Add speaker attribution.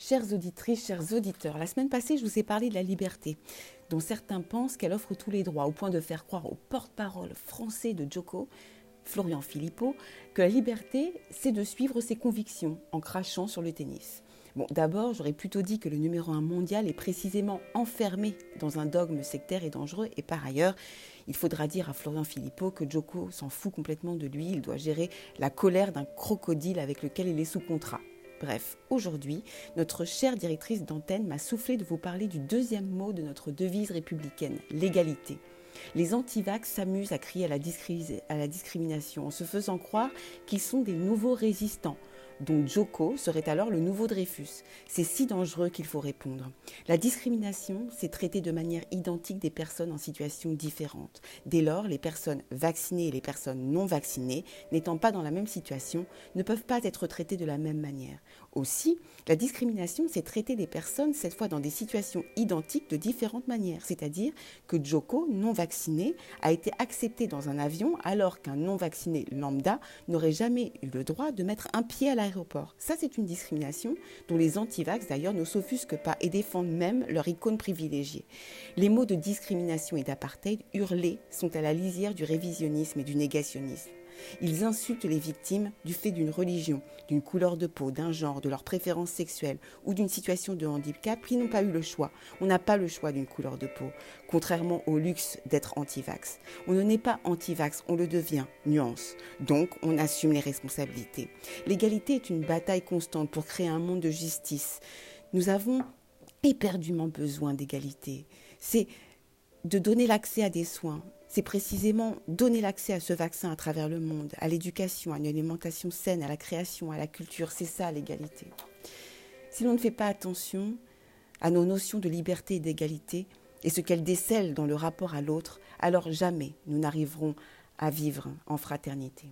Speaker 1: Chères auditrices, chers auditeurs, la semaine passée, je vous ai parlé de la liberté, dont certains pensent qu'elle offre tous les droits, au point de faire croire au porte-parole français de Joko, Florian Philippot, que la liberté, c'est de suivre ses convictions en crachant sur le tennis. Bon, d'abord, j'aurais plutôt dit que le numéro un mondial est précisément enfermé dans un dogme sectaire et dangereux, et par ailleurs, il faudra dire à Florian Philippot que Joko s'en fout complètement de lui, il doit gérer la colère d'un crocodile avec lequel il est sous contrat. Bref, aujourd'hui, notre chère directrice d'antenne m'a soufflé de vous parler du deuxième mot de notre devise républicaine, l'égalité. Les antivax s'amusent à crier à la, discrimination en se faisant croire qu'ils sont des nouveaux résistants, dont Joko serait alors le nouveau Dreyfus. C'est si dangereux qu'il faut répondre. La discrimination, c'est traiter de manière identique des personnes en situation différente. Dès lors, les personnes vaccinées et les personnes non vaccinées, n'étant pas dans la même situation, ne peuvent pas être traitées de la même manière. Aussi, la discrimination, c'est traiter des personnes, cette fois dans des situations identiques, de différentes manières. C'est-à-dire que Joko, non vacciné, a été accepté dans un avion alors qu'un non vacciné lambda n'aurait jamais eu le droit de mettre un pied à la ça, c'est une discrimination dont les antivax, d'ailleurs, ne s'offusquent pas et défendent même leur icône privilégiée. Les mots de discrimination et d'apartheid hurlés sont à la lisière du révisionnisme et du négationnisme. Ils insultent les victimes du fait d'une religion, d'une couleur de peau, d'un genre, de leur préférence sexuelle ou d'une situation de handicap qui n'ont pas eu le choix. On n'a pas le choix d'une couleur de peau, contrairement au luxe d'être anti-vax. On ne naît pas anti-vax, on le devient, nuance. Donc, on assume les responsabilités. L'égalité est une bataille constante pour créer un monde de justice. Nous avons éperdument besoin d'égalité. C'est de donner l'accès à des soins, c'est précisément donner l'accès à ce vaccin à travers le monde, à l'éducation, à une alimentation saine, à la création, à la culture. C'est ça l'égalité. Si l'on ne fait pas attention à nos notions de liberté et d'égalité et ce qu'elles décèlent dans le rapport à l'autre, alors jamais nous n'arriverons à vivre en fraternité.